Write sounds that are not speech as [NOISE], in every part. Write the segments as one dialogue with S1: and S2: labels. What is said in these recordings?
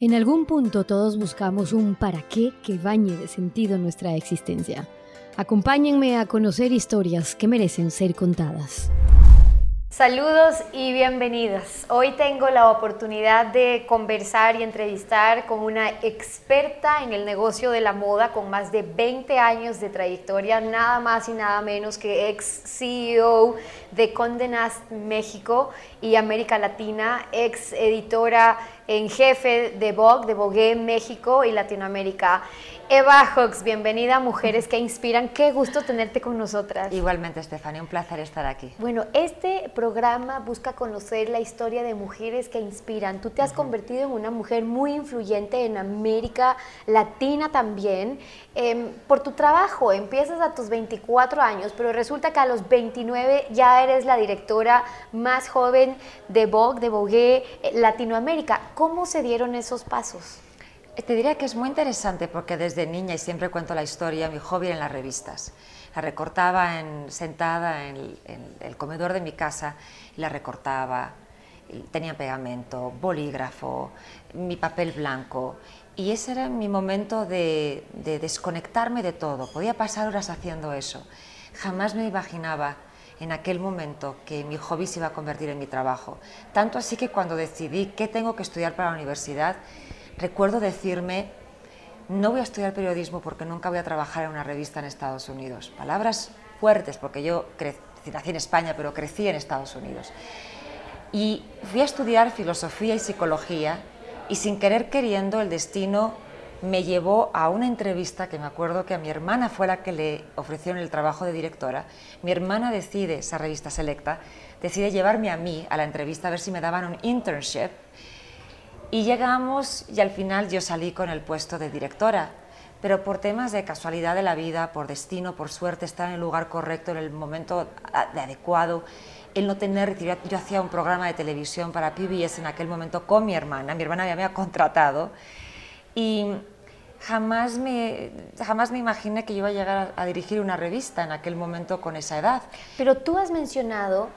S1: En algún punto todos buscamos un para qué que bañe de sentido nuestra existencia. Acompáñenme a conocer historias que merecen ser contadas.
S2: Saludos y bienvenidas. Hoy tengo la oportunidad de conversar y entrevistar con una experta en el negocio de la moda con más de 20 años de trayectoria, nada más y nada menos que ex CEO de Condenast México y América Latina, ex editora en jefe de Vogue, de Vogue México y Latinoamérica. Eva Hooks, bienvenida a Mujeres que Inspiran. Qué gusto tenerte con nosotras.
S3: Igualmente, Estefania, un placer estar aquí.
S2: Bueno, este programa busca conocer la historia de mujeres que inspiran. Tú te has convertido en una mujer muy influyente en América Latina también. Em, por tu trabajo, empiezas a tus 24 años, pero resulta que a los 29 ya eres la directora más joven de Vogue, de Vogue eh, Latinoamérica. ¿Cómo se dieron esos pasos?
S3: Te diría que es muy interesante porque desde niña, y siempre cuento la historia, mi hobby en las revistas. La recortaba en, sentada en, el comedor de mi casa y la recortaba. Tenía pegamento, bolígrafo, mi papel blanco. Y ese era mi momento de desconectarme de todo. Podía pasar horas haciendo eso. Jamás me imaginaba en aquel momento que mi hobby se iba a convertir en mi trabajo. Tanto así que cuando decidí qué tengo que estudiar para la universidad, recuerdo decirme, no voy a estudiar periodismo porque nunca voy a trabajar en una revista en Estados Unidos. Palabras fuertes, porque yo nací en España, pero crecí en Estados Unidos. Y fui a estudiar filosofía y psicología y sin querer queriendo el destino me llevó a una entrevista que me acuerdo que a mi hermana fue la que le ofrecieron el trabajo de directora. Mi hermana decide, esa revista selecta, decide llevarme a mí a la entrevista a ver si me daban un internship. Y llegamos y al final yo salí con el puesto de directora, pero por temas de casualidad de la vida, por destino, por suerte, estar en el lugar correcto, en el momento adecuado, el no tener, yo, hacía un programa de televisión para PBS en aquel momento con mi hermana, mi hermana ya me había contratado y jamás me, jamás me imaginé que iba a llegar a dirigir una revista en aquel momento con esa edad.
S2: Pero tú has mencionado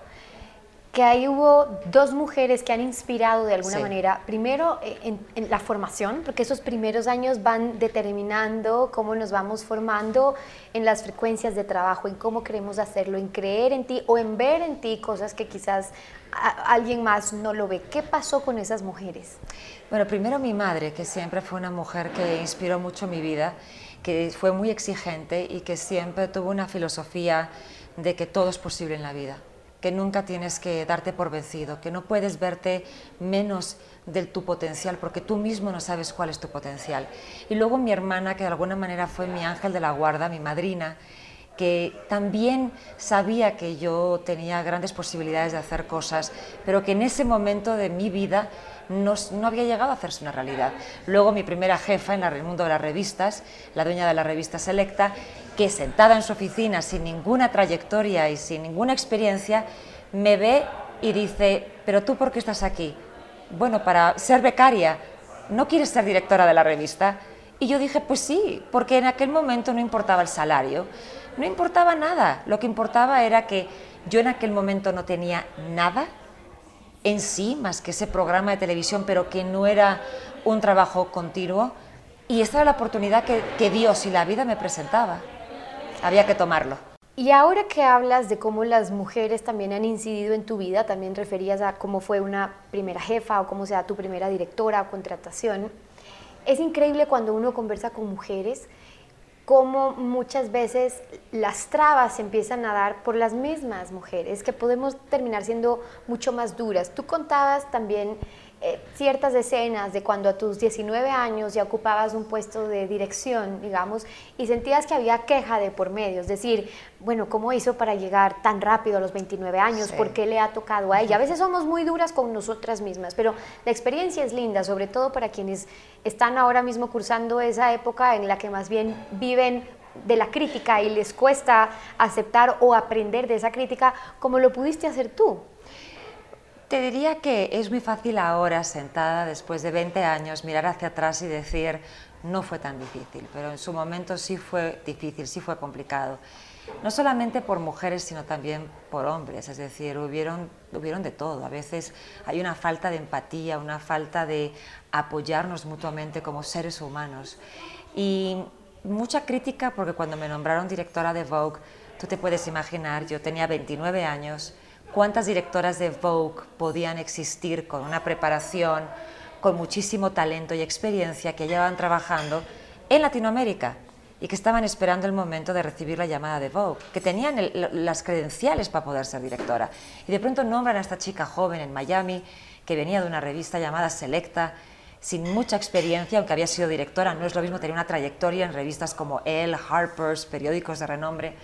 S2: que ahí hubo dos mujeres que han inspirado de alguna manera, primero eh, en, la formación, porque esos primeros años van determinando cómo nos vamos formando en las frecuencias de trabajo, en cómo queremos hacerlo, en creer en ti o en ver en ti cosas que quizás alguien más no lo ve. ¿Qué pasó con esas mujeres?
S3: Bueno, primero mi madre, que siempre fue una mujer que inspiró mucho mi vida, que fue muy exigente y que siempre tuvo una filosofía de que todo es posible en la vida que nunca tienes que darte por vencido, que no puedes verte menos de tu potencial, porque tú mismo no sabes cuál es tu potencial. Y luego mi hermana, que de alguna manera fue mi ángel de la guarda, mi madrina, que también sabía que yo tenía grandes posibilidades de hacer cosas, pero que en ese momento de mi vida no, había llegado a hacerse una realidad. Luego mi primera jefa en el mundo de las revistas, la dueña de la revista Selecta, que sentada en su oficina sin ninguna trayectoria y sin ninguna experiencia, me ve y dice, pero tú por qué estás aquí? Bueno, para ser becaria, ¿no quieres ser directora de la revista? Y yo dije, pues sí, porque en aquel momento no importaba el salario, no importaba nada, lo que importaba era que yo en aquel momento no tenía nada en sí, más que ese programa de televisión, pero que no era un trabajo continuo, y esta era la oportunidad que, que Dios y la vida me presentaba había que tomarlo.
S2: Y ahora que hablas de cómo las mujeres también han incidido en tu vida, también referías a cómo fue una primera jefa o cómo sea tu primera directora o contratación. Es increíble cuando uno conversa con mujeres cómo muchas veces las trabas se empiezan a dar por las mismas mujeres, que podemos terminar siendo mucho más duras. Tú contabas también eh, ciertas escenas de cuando a tus 19 años ya ocupabas un puesto de dirección, digamos, y sentías que había queja de por medio, es decir, bueno, ¿cómo hizo para llegar tan rápido a los 29 años? ¿Por qué le ha tocado a ella? A veces somos muy duras con nosotras mismas, pero la experiencia es linda, sobre todo para quienes están ahora mismo cursando esa época en la que más bien viven de la crítica y les cuesta aceptar o aprender de esa crítica como lo pudiste hacer tú.
S3: Te diría que es muy fácil ahora, sentada después de 20 años, mirar hacia atrás y decir, no fue tan difícil, pero en su momento sí fue difícil, sí fue complicado. no solamente por mujeres, sino también por hombres, es decir, hubieron, hubieron de todo. A veces hay una falta de empatía, una falta de apoyarnos mutuamente como seres humanos. Y mucha crítica porque cuando me nombraron directora de Vogue, tú te puedes imaginar, yo tenía 29 años, cuántas directoras de Vogue podían existir con una preparación, con muchísimo talento y experiencia que llevaban trabajando en Latinoamérica y que estaban esperando el momento de recibir la llamada de Vogue, que tenían las credenciales para poder ser directora. Y de pronto nombran a esta chica joven en Miami, que venía de una revista llamada Selecta, sin mucha experiencia, aunque había sido directora, no es lo mismo tener una trayectoria en revistas como Elle, Harper's, periódicos de renombre.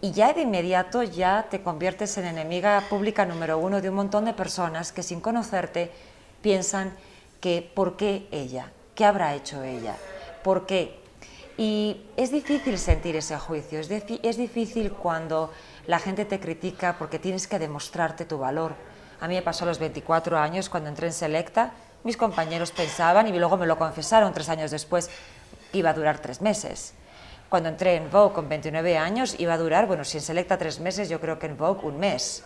S3: Y ya de inmediato ya te conviertes en enemiga pública número uno de un montón de personas que sin conocerte piensan que ¿por qué ella? ¿Qué habrá hecho ella? ¿Por qué? Y es difícil sentir ese juicio, es, es difícil cuando la gente te critica porque tienes que demostrarte tu valor. A mí me pasó a los 24 años cuando entré en Selecta, mis compañeros pensaban y luego me lo confesaron tres años después iba a durar tres meses. Cuando entré en Vogue con 29 años iba a durar, bueno, si en Selecta tres meses, yo creo que en Vogue un mes.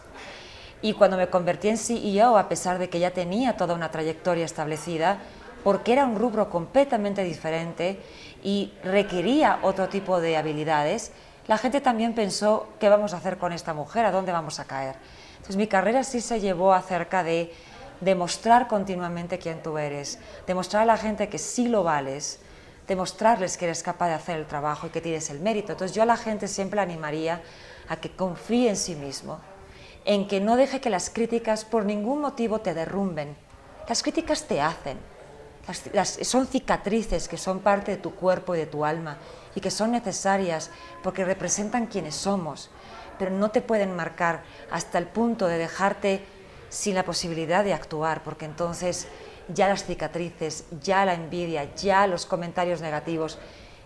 S3: Y cuando me convertí en CEO, a pesar de que ya tenía toda una trayectoria establecida, porque era un rubro completamente diferente y requería otro tipo de habilidades, la gente también pensó, ¿qué vamos a hacer con esta mujer? ¿A dónde vamos a caer? Entonces mi carrera sí se llevó acerca de demostrar continuamente quién tú eres, demostrar a la gente que sí lo vales, demostrarles que eres capaz de hacer el trabajo y que tienes el mérito. Entonces yo a la gente siempre animaría a que confíe en sí mismo, en que no deje que las críticas por ningún motivo te derrumben. Las críticas te hacen, son cicatrices que son parte de tu cuerpo y de tu alma y que son necesarias porque representan quienes somos, pero no te pueden marcar hasta el punto de dejarte sin la posibilidad de actuar, porque entonces ya las cicatrices, ya la envidia, ya los comentarios negativos,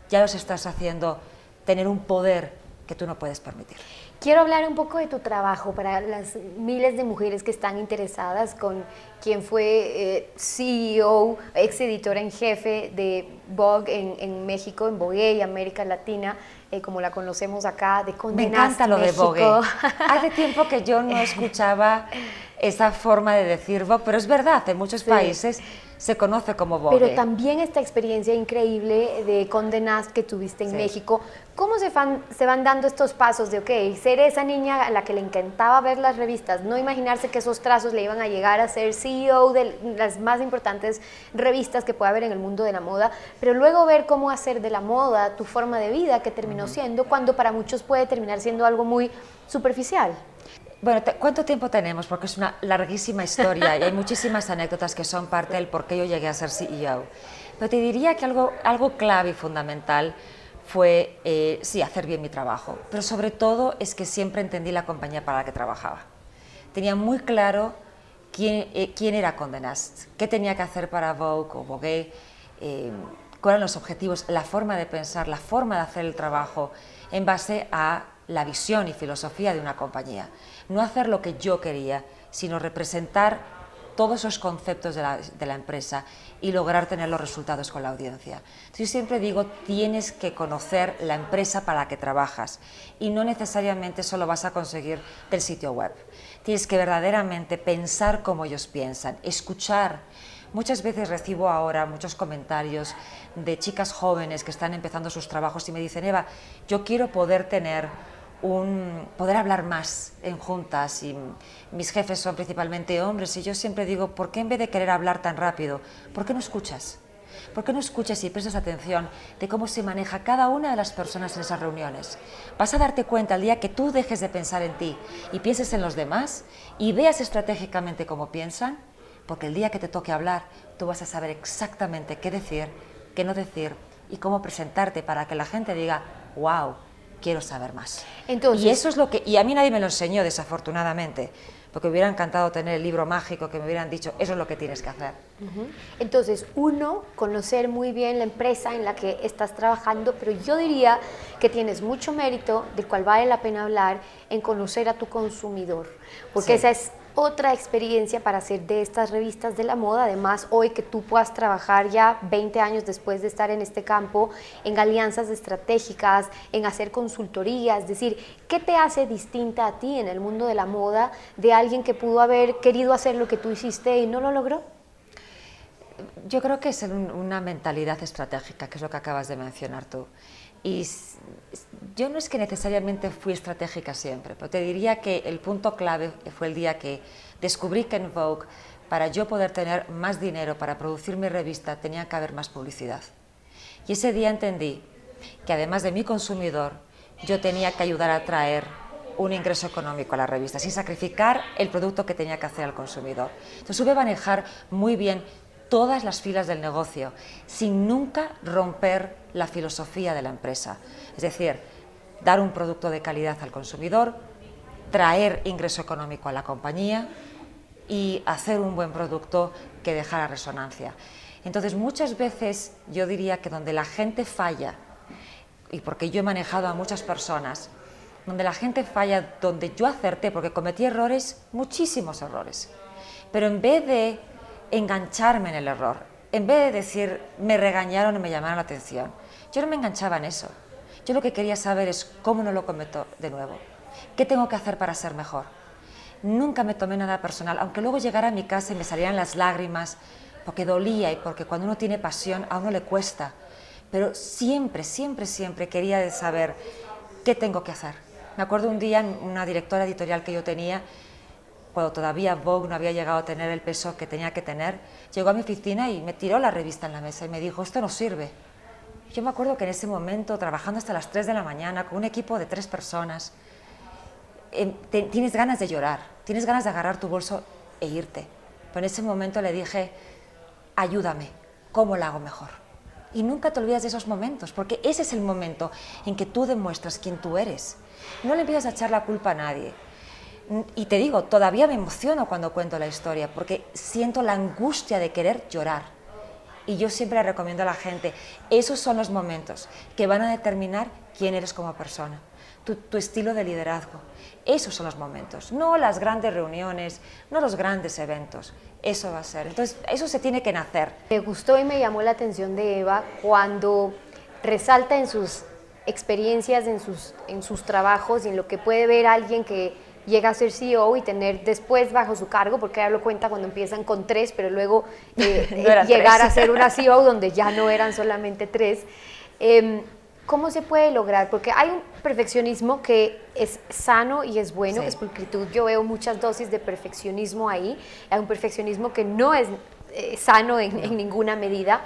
S3: ya los estás haciendo tener un poder que tú no puedes permitir.
S2: Quiero hablar un poco de tu trabajo para las miles de mujeres que están interesadas con quien fue eh, CEO, ex editora en jefe de Vogue en, México, en Vogue y América Latina, eh, como la conocemos acá, de
S3: Condé Me encanta lo de Vogue. [LAUGHS] Hace tiempo que yo no [LAUGHS] escuchaba esa forma de decir Vogue, pero es verdad, en muchos países se conoce como Vogue.
S2: Pero también esta experiencia increíble de Condenast que tuviste en México, ¿cómo se van, se van dando estos pasos de, ok, ser esa niña a la que le encantaba ver las revistas, no imaginarse que esos trazos le iban a llegar a ser CEO de las más importantes revistas que puede haber en el mundo de la moda, pero luego ver cómo hacer de la moda tu forma de vida que terminó siendo, cuando para muchos puede terminar siendo algo muy superficial?
S3: Bueno, ¿cuánto tiempo tenemos? Porque es una larguísima historia y hay muchísimas anécdotas que son parte del por qué yo llegué a ser CEO. Pero te diría que algo, algo clave y fundamental fue, eh, sí, hacer bien mi trabajo, pero sobre todo es que siempre entendí la compañía para la que trabajaba. Tenía muy claro quién, eh, quién era Condé Nast, qué tenía que hacer para Vogue o Vogue, eh, cuáles eran los objetivos, la forma de pensar, la forma de hacer el trabajo en base a la visión y filosofía de una compañía. No hacer lo que yo quería, sino representar todos esos conceptos de la, empresa y lograr tener los resultados con la audiencia. yo siempre digo, tienes que conocer la empresa para la que trabajas y no necesariamente solo vas a conseguir del sitio web. Tienes que verdaderamente pensar como ellos piensan, escuchar. Muchas veces recibo ahora muchos comentarios de chicas jóvenes que están empezando sus trabajos y me dicen, Eva, yo quiero poder tener un poder hablar más en juntas y mis jefes son principalmente hombres y yo siempre digo, ¿por qué en vez de querer hablar tan rápido, por qué no escuchas? ¿Por qué no escuchas y prestas atención de cómo se maneja cada una de las personas en esas reuniones? Vas a darte cuenta el día que tú dejes de pensar en ti y pienses en los demás y veas estratégicamente cómo piensan, porque el día que te toque hablar, tú vas a saber exactamente qué decir, qué no decir y cómo presentarte para que la gente diga, wow, quiero saber más. Entonces, y eso es lo que, y a mí nadie me lo enseñó desafortunadamente, porque me hubiera encantado tener el libro mágico que me hubieran dicho, eso es lo que tienes que hacer.
S2: Entonces, uno, conocer muy bien la empresa en la que estás trabajando, pero yo diría que tienes mucho mérito, del cual vale la pena hablar, en conocer a tu consumidor, porque esa es otra experiencia para hacer de estas revistas de la moda. Además, hoy que tú puedas trabajar ya 20 años después de estar en este campo, en alianzas estratégicas, en hacer consultoría, es decir, ¿qué te hace distinta a ti en el mundo de la moda de alguien que pudo haber querido hacer lo que tú hiciste y no lo logró?
S3: Yo creo que es una mentalidad estratégica, que es lo que acabas de mencionar tú. Y yo no es que necesariamente fui estratégica siempre, pero te diría que el punto clave fue el día que descubrí que en Vogue, para yo poder tener más dinero para producir mi revista, tenía que haber más publicidad. Y ese día entendí que además de mi consumidor, yo tenía que ayudar a traer un ingreso económico a la revista, sin sacrificar el producto que tenía que hacer al consumidor. Entonces supe manejar muy bien todas las filas del negocio, sin nunca romper la filosofía de la empresa. Es decir, dar un producto de calidad al consumidor, traer ingreso económico a la compañía y hacer un buen producto que dejara resonancia. Entonces, muchas veces yo diría que donde la gente falla, y porque yo he manejado a muchas personas, donde la gente falla, donde yo acerté, porque cometí errores, muchísimos errores, pero en vez de engancharme en el error, en vez de decir me regañaron y me llamaron la atención. Yo no me enganchaba en eso. Yo lo que quería saber es cómo no lo cometo de nuevo. ¿Qué tengo que hacer para ser mejor? Nunca me tomé nada personal, aunque luego llegara a mi casa y me salieran las lágrimas, porque dolía y porque cuando uno tiene pasión a uno le cuesta. Pero siempre, siempre, siempre quería saber qué tengo que hacer. Me acuerdo un día, una directora editorial que yo tenía, cuando todavía Vogue no había llegado a tener el peso que tenía que tener, llegó a mi oficina y me tiró la revista en la mesa y me dijo, esto no sirve. Yo me acuerdo que en ese momento, trabajando hasta las 3 de la mañana con un equipo de tres personas, em, tienes ganas de llorar, tienes ganas de agarrar tu bolso e irte. Pero en ese momento le dije, ayúdame, ¿cómo lo hago mejor? Y nunca te olvidas de esos momentos, porque ese es el momento en que tú demuestras quién tú eres. No le empiezas a echar la culpa a nadie y te digo, todavía me emociono cuando cuento la historia, porque siento la angustia de querer llorar. Y yo siempre recomiendo a la gente, esos son los momentos que van a determinar quién eres como persona, tu, estilo de liderazgo. Esos son los momentos, no las grandes reuniones, no los grandes eventos. Eso va a ser. Entonces, eso se tiene que nacer.
S2: Me gustó y me llamó la atención de Eva cuando resalta en sus experiencias, en sus, en sus trabajos y en lo que puede ver alguien que llega a ser CEO y tener después bajo su cargo, porque ella lo cuenta cuando empiezan con tres, pero luego [LAUGHS] eh, llegar a ser una [LAUGHS] CEO donde ya no eran solamente tres. Em, ¿Cómo se puede lograr? Porque hay un perfeccionismo que es sano y es bueno, es pulcritud. Yo veo muchas dosis de perfeccionismo ahí. Hay un perfeccionismo que no es eh, sano en, en, ninguna medida.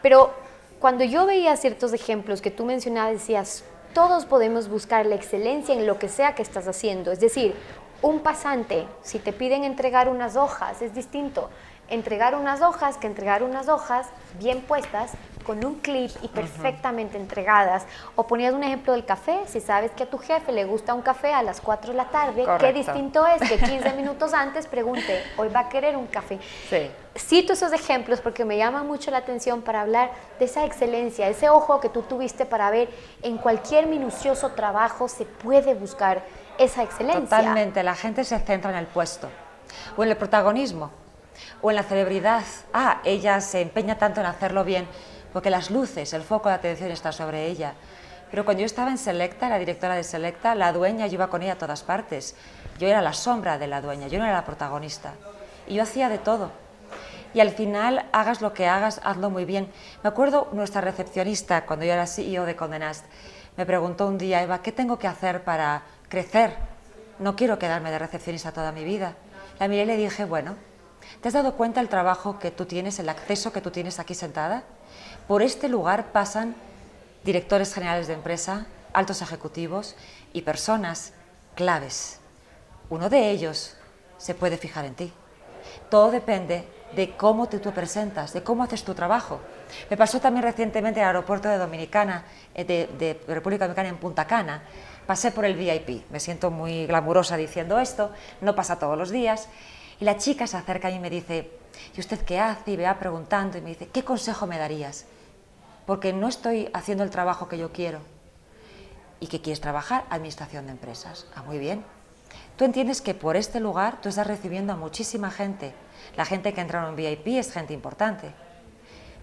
S2: Pero cuando yo veía ciertos ejemplos que tú mencionabas, decías, todos podemos buscar la excelencia en lo que sea que estás haciendo. Es decir, un pasante, si te piden entregar unas hojas, es distinto entregar unas hojas que entregar unas hojas bien puestas con un clip y perfectamente entregadas. O ponías un ejemplo del café, si sabes que a tu jefe le gusta un café a las 4 de la tarde, qué distinto es que 15 [LAUGHS] minutos antes pregunte, hoy va a querer un café. Sí. Cito esos ejemplos porque me llama mucho la atención para hablar de esa excelencia, ese ojo que tú tuviste para ver en cualquier minucioso trabajo se puede buscar esa excelencia.
S3: Totalmente, la gente se centra en el puesto o en el protagonismo o en la celebridad. Ah, ella se empeña tanto en hacerlo bien porque las luces, el foco de atención está sobre ella. Pero cuando yo estaba en Selecta, la directora de Selecta, la dueña, yo iba con ella a todas partes. Yo era la sombra de la dueña, yo no era la protagonista. Y yo hacía de todo. Y al final, hagas lo que hagas, hazlo muy bien. Me acuerdo nuestra recepcionista, cuando yo era CEO de Condenast, me preguntó un día, Eva, ¿qué tengo que hacer para crecer? No quiero quedarme de recepcionista toda mi vida. La miré y le dije, bueno, ¿te has dado cuenta del trabajo que tú tienes, el acceso que tú tienes aquí sentada? Por este lugar pasan directores generales de empresa, altos ejecutivos y personas claves. Uno de ellos se puede fijar en ti. Todo depende de cómo te tú presentas, de cómo haces tu trabajo. Me pasó también recientemente en el aeropuerto de Dominicana, eh, de, de República Dominicana en Punta Cana. Pasé por el VIP, me siento muy glamurosa diciendo esto, no pasa todos los días. Y la chica se acerca y me dice, ¿y usted qué hace? Y me va preguntando y me dice, ¿qué consejo me darías? porque no estoy haciendo el trabajo que yo quiero. ¿Y qué quieres trabajar? Administración de empresas. Ah, muy bien. Tú entiendes que por este lugar tú estás recibiendo a muchísima gente. La gente que entra en VIP es gente importante.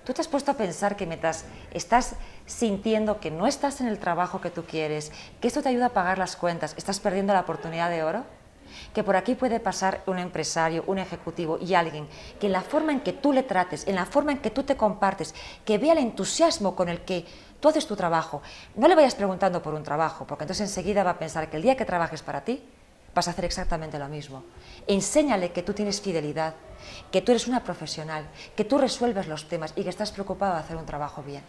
S3: ¿Tú te has puesto a pensar que mientras estás sintiendo que no estás en el trabajo que tú quieres, que esto te ayuda a pagar las cuentas, estás perdiendo la oportunidad de oro? Que por aquí puede pasar un empresario, un ejecutivo y alguien que en la forma en que tú le trates, en la forma en que tú te compartes, que vea el entusiasmo con el que tú haces tu trabajo, no le vayas preguntando por un trabajo, porque entonces enseguida va a pensar que el día que trabajes para ti, vas a hacer exactamente lo mismo. Enséñale que tú tienes fidelidad, que tú eres una profesional, que tú resuelves los temas y que estás preocupado de hacer un trabajo bien.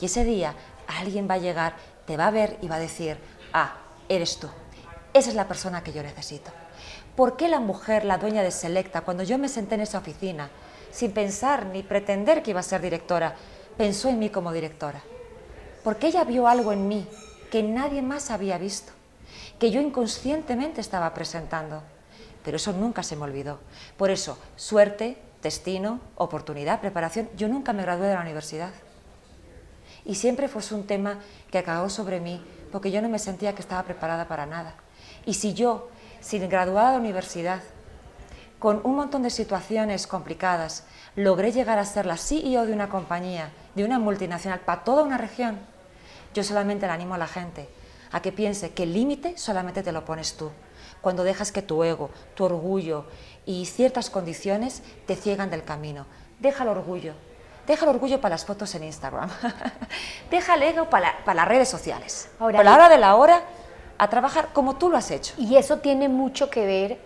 S3: Y ese día alguien va a llegar, te va a ver y va a decir, ah, eres tú. Esa es la persona que yo necesito. ¿Por qué la mujer, la dueña de Selecta, cuando yo me senté en esa oficina, sin pensar ni pretender que iba a ser directora, pensó en mí como directora? Porque ella vio algo en mí que nadie más había visto, que yo inconscientemente estaba presentando pero eso nunca se me olvidó. Por eso, suerte, destino, oportunidad, preparación. Yo nunca me gradué de la universidad. Y siempre fue un tema que acabó sobre mí porque yo no me sentía que estaba preparada para nada. Y si yo, sin graduada de universidad, con un montón de situaciones complicadas, logré llegar a ser la CEO de una compañía, de una multinacional, para toda una región, yo solamente le animo a la gente a que piense que el límite solamente te lo pones tú cuando dejas que tu ego, tu orgullo y ciertas condiciones te ciegan del camino. Deja el orgullo. Deja el orgullo para las fotos en Instagram. [LAUGHS] Deja el ego para, las redes sociales. Ahora, la hora de la hora, a trabajar como tú lo has hecho.
S2: Y eso tiene mucho que ver,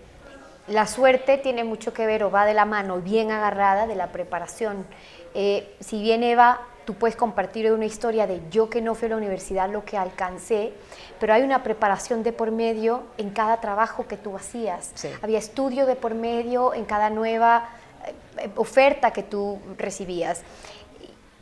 S2: la suerte tiene mucho que ver o va de la mano bien agarrada de la preparación. Eh, si bien Eva tú puedes compartir una historia de yo que no fui a la universidad, lo que alcancé, pero hay una preparación de por medio en cada trabajo que tú hacías. Había estudio de por medio en cada nueva eh, oferta que tú recibías.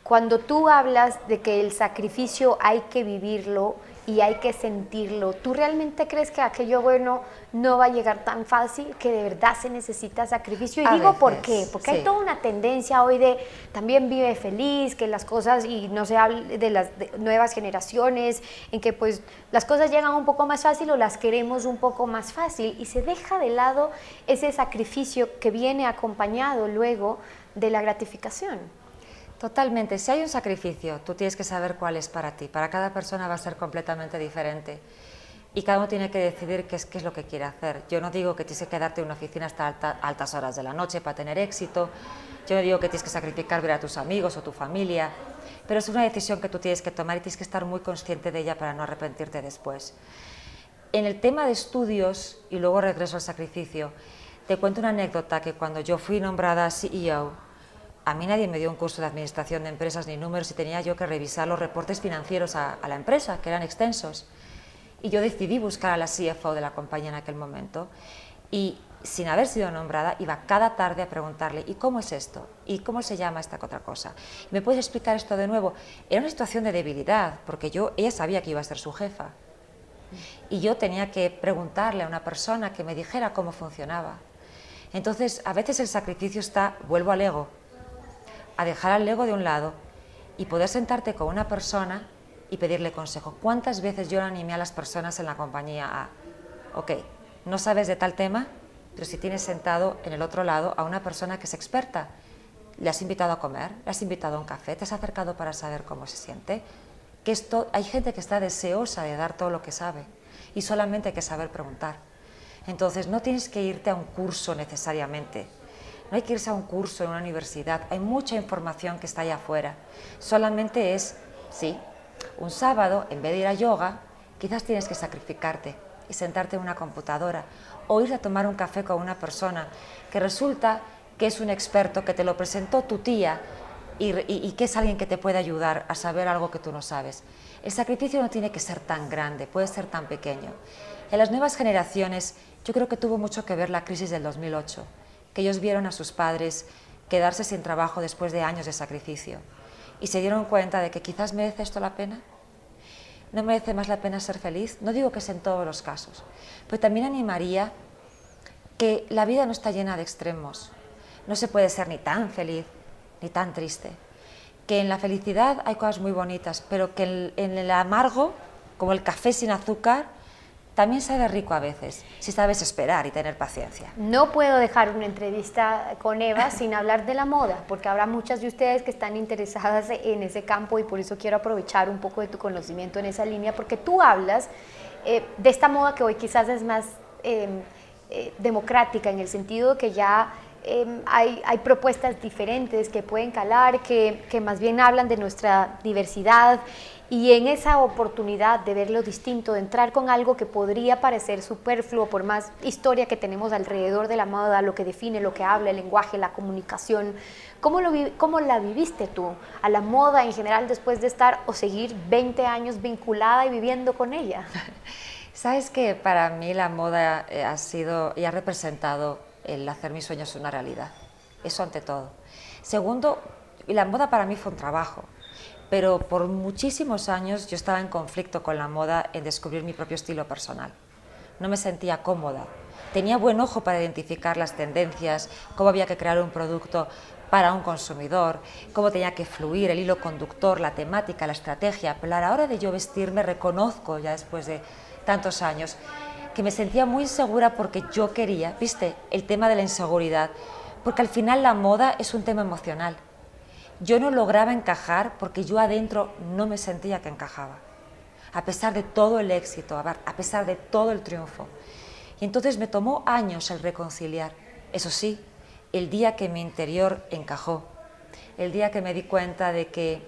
S2: Cuando tú hablas de que el sacrificio hay que vivirlo, y hay que sentirlo. ¿Tú realmente crees que aquello bueno no va a llegar tan fácil, que de verdad se necesita sacrificio? Y digo por qué, porque hay toda una tendencia hoy de también vive feliz, que las cosas, y no se hable de las nuevas generaciones, en que pues las cosas llegan un poco más fácil o las queremos un poco más fácil, y se deja de lado ese sacrificio que viene acompañado luego de la gratificación.
S3: Totalmente. Si hay un sacrificio, tú tienes que saber cuál es para ti. Para cada persona va a ser completamente diferente. Y cada uno tiene que decidir qué es, lo que quiere hacer. Yo no digo que tienes que quedarte en una oficina hasta altas horas de la noche para tener éxito. Yo no digo que tienes que sacrificar ver a tus amigos o tu familia. Pero es una decisión que tú tienes que tomar y tienes que estar muy consciente de ella para no arrepentirte después. En el tema de estudios, y luego regreso al sacrificio, te cuento una anécdota que cuando yo fui nombrada CEO, a mí nadie me dio un curso de administración de empresas ni números y tenía yo que revisar los reportes financieros a, la empresa, que eran extensos. Y yo decidí buscar a la CFO de la compañía en aquel momento y sin haber sido nombrada, iba cada tarde a preguntarle, ¿y cómo es esto? ¿Y cómo se llama esta otra cosa? ¿Me puedes explicar esto de nuevo? Era una situación de debilidad, porque yo, ella sabía que iba a ser su jefa. Y yo tenía que preguntarle a una persona que me dijera cómo funcionaba. Entonces, a veces el sacrificio está, vuelvo al ego, a dejar al ego de un lado y poder sentarte con una persona y pedirle consejo. ¿Cuántas veces yo animé a las personas en la compañía a, ok, no sabes de tal tema, pero si tienes sentado en el otro lado a una persona que es experta, le has invitado a comer, le has invitado a un café, te has acercado para saber cómo se siente, que esto, hay gente que está deseosa de dar todo lo que sabe y solamente hay que saber preguntar. Entonces no tienes que irte a un curso necesariamente, no hay que irse a un curso en una universidad, hay mucha información que está allá afuera. Solamente es, sí, un sábado, en vez de ir a yoga, quizás tienes que sacrificarte y sentarte en una computadora o ir a tomar un café con una persona que resulta que es un experto, que te lo presentó tu tía y, y, que es alguien que te puede ayudar a saber algo que tú no sabes. El sacrificio no tiene que ser tan grande, puede ser tan pequeño. En las nuevas generaciones yo creo que tuvo mucho que ver la crisis del 2008 que ellos vieron a sus padres quedarse sin trabajo después de años de sacrificio y se dieron cuenta de que quizás merece esto la pena. ¿No merece más la pena ser feliz? No digo que es en todos los casos, pero también animaría que la vida no está llena de extremos. No se puede ser ni tan feliz ni tan triste. Que en la felicidad hay cosas muy bonitas, pero que en el amargo, como el café sin azúcar, también sabe rico a veces, si sabes esperar y tener paciencia.
S2: No puedo dejar una entrevista con Eva [LAUGHS] sin hablar de la moda, porque habrá muchas de ustedes que están interesadas en ese campo y por eso quiero aprovechar un poco de tu conocimiento en esa línea, porque tú hablas eh, de esta moda que hoy quizás es más em, eh, democrática, en el sentido que ya em, hay, hay, propuestas diferentes que pueden calar, que, que más bien hablan de nuestra diversidad y en esa oportunidad de ver lo distinto, de entrar con algo que podría parecer superfluo por más historia que tenemos alrededor de la moda, lo que define, lo que habla, el lenguaje, la comunicación, ¿cómo, lo, cómo la viviste tú a la moda en general después de estar o seguir 20 años vinculada y viviendo con ella? [LAUGHS]
S3: Sabes que para mí la moda eh, ha sido y ha representado el hacer mis sueños una realidad. Eso ante todo. Segundo, la moda para mí fue un trabajo pero por muchísimos años yo estaba en conflicto con la moda en descubrir mi propio estilo personal. No me sentía cómoda. Tenía buen ojo para identificar las tendencias, cómo había que crear un producto para un consumidor, cómo tenía que fluir el hilo conductor, la temática, la estrategia, pero a la hora de yo vestirme reconozco ya después de tantos años que me sentía muy insegura porque yo quería, viste, el tema de la inseguridad, porque al final la moda es un tema emocional yo no lograba encajar porque yo adentro no me sentía que encajaba, a pesar de todo el éxito, a pesar de todo el triunfo. Y entonces me tomó años el reconciliar. Eso sí, el día que mi interior encajó, el día que me di cuenta de que,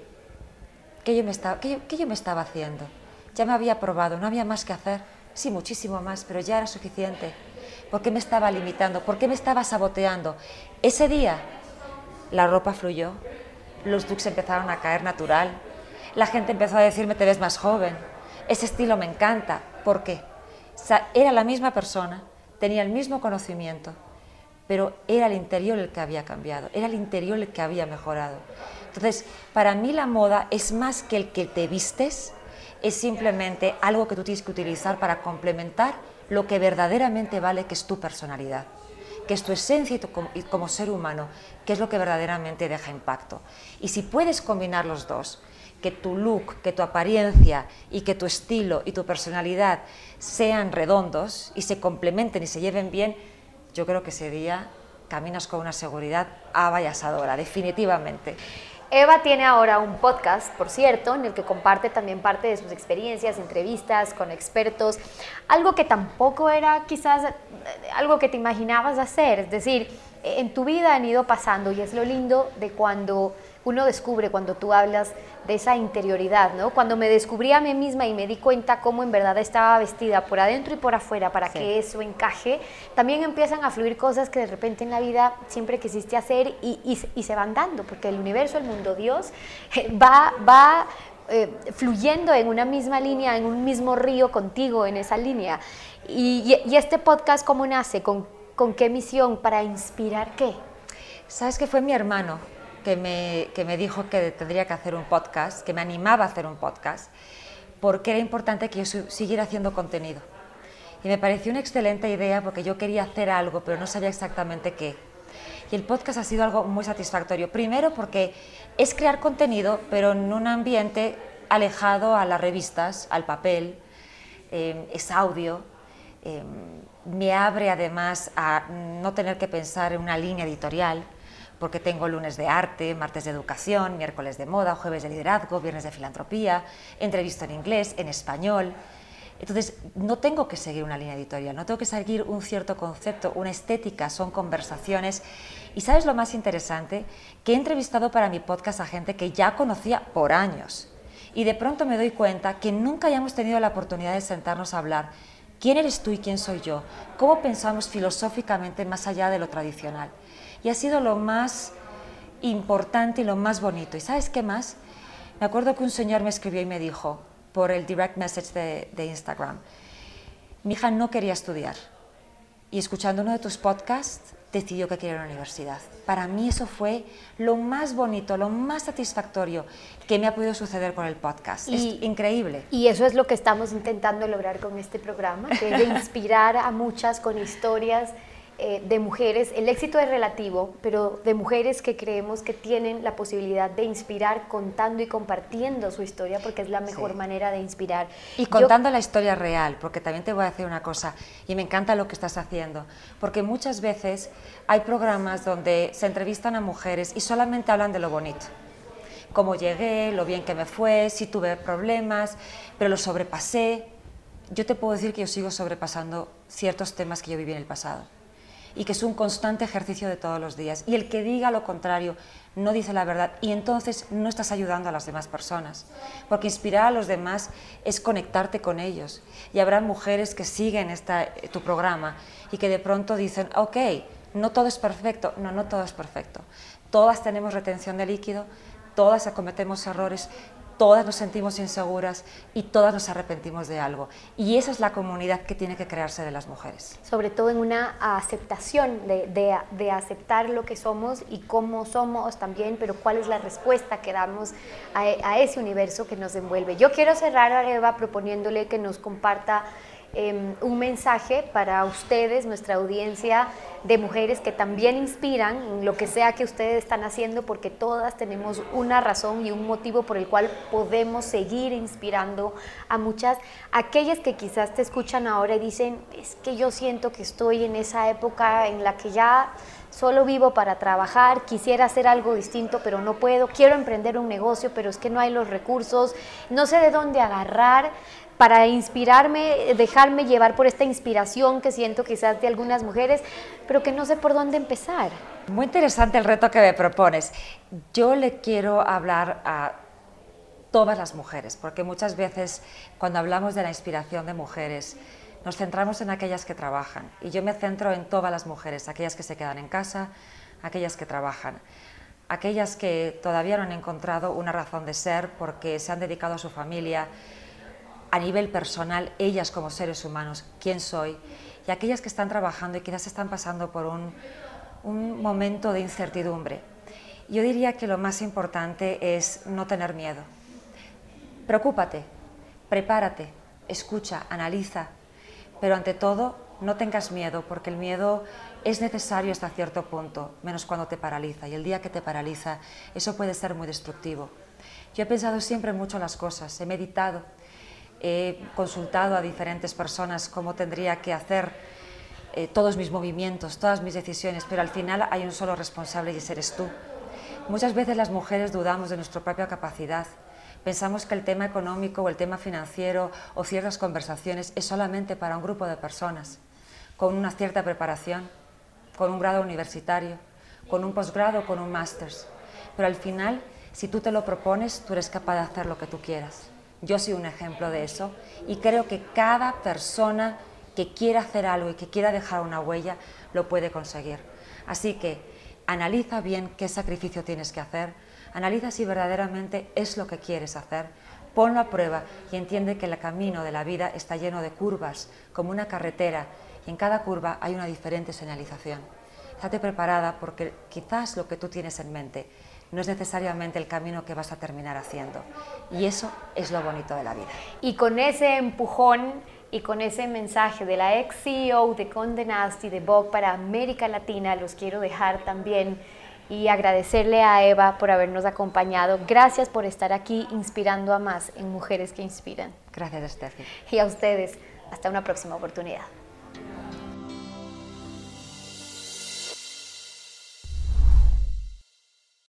S3: que, yo, me estaba, que, yo, me estaba haciendo. Ya me había probado, no había más que hacer. Sí, muchísimo más, pero ya era suficiente. ¿Por qué me estaba limitando? ¿Por qué me estaba saboteando? Ese día la ropa fluyó, los looks empezaron a caer natural. La gente empezó a decirme, te ves más joven. Ese estilo me encanta. ¿Por qué? era la misma persona, tenía el mismo conocimiento, pero era el interior el que había cambiado, era el interior el que había mejorado. Entonces, para mí la moda es más que el que te vistes, es simplemente algo que tú tienes que utilizar para complementar lo que verdaderamente vale, que es tu personalidad que es tu esencia y, como ser humano, que es lo que verdaderamente deja impacto. Y si puedes combinar los dos, que tu look, que tu apariencia y que tu estilo y tu personalidad sean redondos y se complementen y se lleven bien, yo creo que ese día caminas con una seguridad avallasadora, definitivamente.
S2: Eva tiene ahora un podcast, por cierto, en el que comparte también parte de sus experiencias, entrevistas con expertos, algo que tampoco era quizás eh, algo que te imaginabas hacer, es decir, en tu vida han ido pasando y es lo lindo de cuando uno descubre cuando tú hablas de esa interioridad, ¿no? Cuando me descubrí a mí misma y me di cuenta cómo en verdad estaba vestida por adentro y por afuera para que eso encaje, también empiezan a fluir cosas que de repente en la vida siempre quisiste hacer y, y, se van dando, porque el universo, el mundo, Dios, va, va eh, fluyendo en una misma línea, en un mismo río contigo, en esa línea. Y, y este podcast, ¿cómo nace? ¿Con, ¿Con qué misión? ¿Para inspirar qué?
S3: Sabes que fue mi hermano que me, que me dijo que tendría que hacer un podcast, que me animaba a hacer un podcast, porque era importante que yo siguiera haciendo contenido. Y me pareció una excelente idea porque yo quería hacer algo, pero no sabía exactamente qué. Y el podcast ha sido algo muy satisfactorio. Primero porque es crear contenido, pero en un ambiente alejado a las revistas, al papel, eh, es audio. Eh, me abre además a no tener que pensar en una línea editorial, porque tengo lunes de arte, martes de educación, miércoles de moda, jueves de liderazgo, viernes de filantropía, entrevisto en inglés, en español. Entonces, no tengo que seguir una línea editorial, no tengo que seguir un cierto concepto, una estética, son conversaciones. Y sabes lo más interesante, que he entrevistado para mi podcast a gente que ya conocía por años. Y de pronto me doy cuenta que nunca hayamos tenido la oportunidad de sentarnos a hablar quién eres tú y quién soy yo, cómo pensamos filosóficamente más allá de lo tradicional y ha sido lo más importante y lo más bonito. ¿Y sabes qué más? Me acuerdo que un señor me escribió y me dijo, por el direct message de, Instagram, mi hija no quería estudiar y escuchando uno de tus podcasts decidió que quería ir a la universidad. Para mí eso fue lo más bonito, lo más satisfactorio que me ha podido suceder con el podcast. es increíble.
S2: Y eso es lo que estamos intentando lograr con este programa, que es de inspirar a muchas con historias eh, de mujeres, el éxito es relativo, pero de mujeres que creemos que tienen la posibilidad de inspirar contando y compartiendo su historia, porque es la mejor manera de inspirar.
S3: Y contando la historia real, porque también te voy a decir una cosa, y me encanta lo que estás haciendo, porque muchas veces hay programas donde se entrevistan a mujeres y solamente hablan de lo bonito cómo llegué, lo bien que me fue, si tuve problemas, pero lo sobrepasé. Yo te puedo decir que yo sigo sobrepasando ciertos temas que yo viví en el pasado y que es un constante ejercicio de todos los días. Y el que diga lo contrario no dice la verdad y entonces no estás ayudando a las demás personas, porque inspirar a los demás es conectarte con ellos. Y habrá mujeres que siguen esta, tu programa y que de pronto dicen, ok, no todo es perfecto, no, no todo es perfecto. Todas tenemos retención de líquido, todas acometemos errores, todas nos sentimos inseguras y todas nos arrepentimos de algo. Y esa es la comunidad que tiene que crearse de las mujeres.
S2: Sobre todo en una aceptación de, aceptar lo que somos y cómo somos también, pero cuál es la respuesta que damos a, a ese universo que nos envuelve. Yo quiero cerrar a Eva proponiéndole que nos comparta Em, un mensaje para ustedes, nuestra audiencia de mujeres que también inspiran lo que sea que ustedes están haciendo, porque todas tenemos una razón y un motivo por el cual podemos seguir inspirando a muchas, aquellas que quizás te escuchan ahora y dicen, es que yo siento que estoy en esa época en la que ya solo vivo para trabajar, quisiera hacer algo distinto, pero no puedo, quiero emprender un negocio, pero es que no hay los recursos, no sé de dónde agarrar para inspirarme, dejarme llevar por esta inspiración que siento quizás de algunas mujeres, pero que no sé por dónde empezar.
S3: Muy interesante el reto que me propones. Yo le quiero hablar a todas las mujeres, porque muchas veces cuando hablamos de la inspiración de mujeres, nos centramos en aquellas que trabajan y yo me centro en todas las mujeres, aquellas que se quedan en casa, aquellas que trabajan, aquellas que todavía no han encontrado una razón de ser porque se han dedicado a su familia, a nivel personal, ellas como seres humanos, quién soy, y aquellas que están trabajando y quizás están pasando por un, un momento de incertidumbre. Yo diría que lo más importante es no tener miedo. Preocúpate, prepárate, escucha, analiza, pero ante todo no tengas miedo, porque el miedo es necesario hasta cierto punto, menos cuando te paraliza, y el día que te paraliza, eso puede ser muy destructivo. Yo he pensado siempre mucho las cosas, he meditado, he consultado a diferentes personas cómo tendría que hacer eh, todos mis movimientos, todas mis decisiones, pero al final hay un solo responsable y ese eres tú. Muchas veces las mujeres dudamos de nuestra propia capacidad. Pensamos que el tema económico o el tema financiero o ciertas conversaciones es solamente para un grupo de personas con una cierta preparación, con un grado universitario, con un posgrado, con un máster. Pero al final, si tú te lo propones, tú eres capaz de hacer lo que tú quieras. Yo soy un ejemplo de eso y creo que cada persona que quiera hacer algo y que quiera dejar una huella lo puede conseguir. Así que analiza bien qué sacrificio tienes que hacer, analiza si verdaderamente es lo que quieres hacer, ponlo a prueba y entiende que el camino de la vida está lleno de curvas, como una carretera, y en cada curva hay una diferente señalización. Estate preparada porque quizás lo que tú tienes en mente no es necesariamente el camino que vas a terminar haciendo. Y eso es lo bonito de la vida.
S2: Y con ese empujón y con ese mensaje de la ex CEO de Conde Nast y de Vogue para América Latina, los quiero dejar también y agradecerle a Eva por habernos acompañado. Gracias por estar aquí inspirando a más en Mujeres que Inspiran.
S3: Gracias, Steffi.
S2: Y a ustedes, hasta una próxima oportunidad.